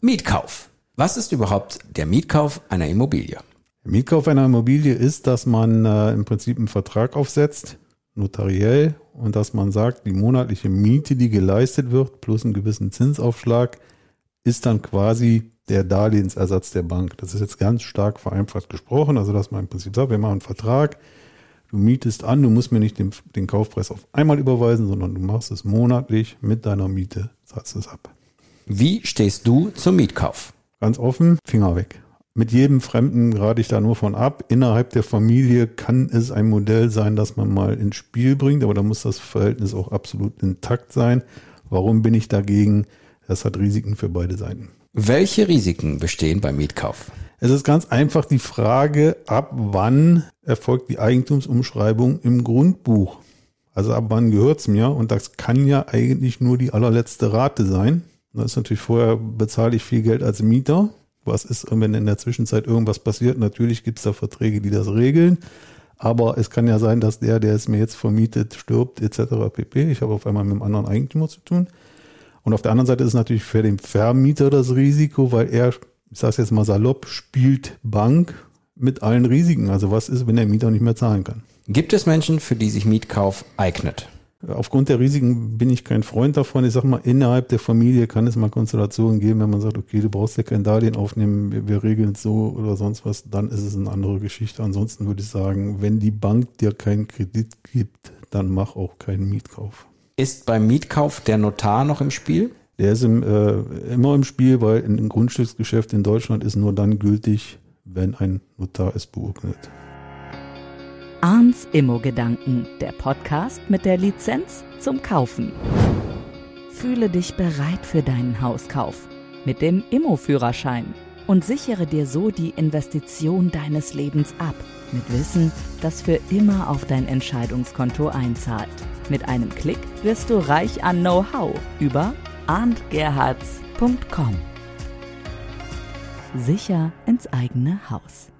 Mietkauf. Was ist überhaupt der Mietkauf einer Immobilie? Der Mietkauf einer Immobilie ist, dass man äh, im Prinzip einen Vertrag aufsetzt, notariell, und dass man sagt, die monatliche Miete, die geleistet wird, plus einen gewissen Zinsaufschlag, ist dann quasi der Darlehensersatz der Bank. Das ist jetzt ganz stark vereinfacht gesprochen, also dass man im Prinzip sagt, wir machen einen Vertrag, du mietest an, du musst mir nicht den, den Kaufpreis auf einmal überweisen, sondern du machst es monatlich mit deiner Miete, zahlst es ab. Wie stehst du zum Mietkauf? Ganz offen, Finger weg. Mit jedem Fremden rate ich da nur von ab. Innerhalb der Familie kann es ein Modell sein, das man mal ins Spiel bringt, aber da muss das Verhältnis auch absolut intakt sein. Warum bin ich dagegen? Das hat Risiken für beide Seiten. Welche Risiken bestehen beim Mietkauf? Es ist ganz einfach die Frage, ab wann erfolgt die Eigentumsumschreibung im Grundbuch? Also ab wann gehört es mir? Und das kann ja eigentlich nur die allerletzte Rate sein. Das ist natürlich vorher bezahle ich viel Geld als Mieter. Was ist, wenn in der Zwischenzeit irgendwas passiert? Natürlich gibt es da Verträge, die das regeln. Aber es kann ja sein, dass der, der es mir jetzt vermietet, stirbt etc. pp. Ich habe auf einmal mit einem anderen Eigentümer zu tun. Und auf der anderen Seite ist natürlich für den Vermieter das Risiko, weil er ich sage jetzt mal salopp, spielt Bank mit allen Risiken. Also was ist, wenn der Mieter nicht mehr zahlen kann? Gibt es Menschen, für die sich Mietkauf eignet? Aufgrund der Risiken bin ich kein Freund davon. Ich sage mal, innerhalb der Familie kann es mal Konstellationen geben, wenn man sagt, okay, du brauchst ja kein Darlehen aufnehmen, wir, wir regeln es so oder sonst was, dann ist es eine andere Geschichte. Ansonsten würde ich sagen, wenn die Bank dir keinen Kredit gibt, dann mach auch keinen Mietkauf. Ist beim Mietkauf der Notar noch im Spiel? Der ist im, äh, immer im Spiel, weil ein Grundstücksgeschäft in Deutschland ist nur dann gültig, wenn ein Notar es beurkundet. Arns Immo-Gedanken, der Podcast mit der Lizenz zum Kaufen. Fühle dich bereit für deinen Hauskauf mit dem Immo-Führerschein und sichere dir so die Investition deines Lebens ab, mit Wissen, das für immer auf dein Entscheidungskonto einzahlt. Mit einem Klick wirst du reich an Know-how über arndgerhards.com. Sicher ins eigene Haus.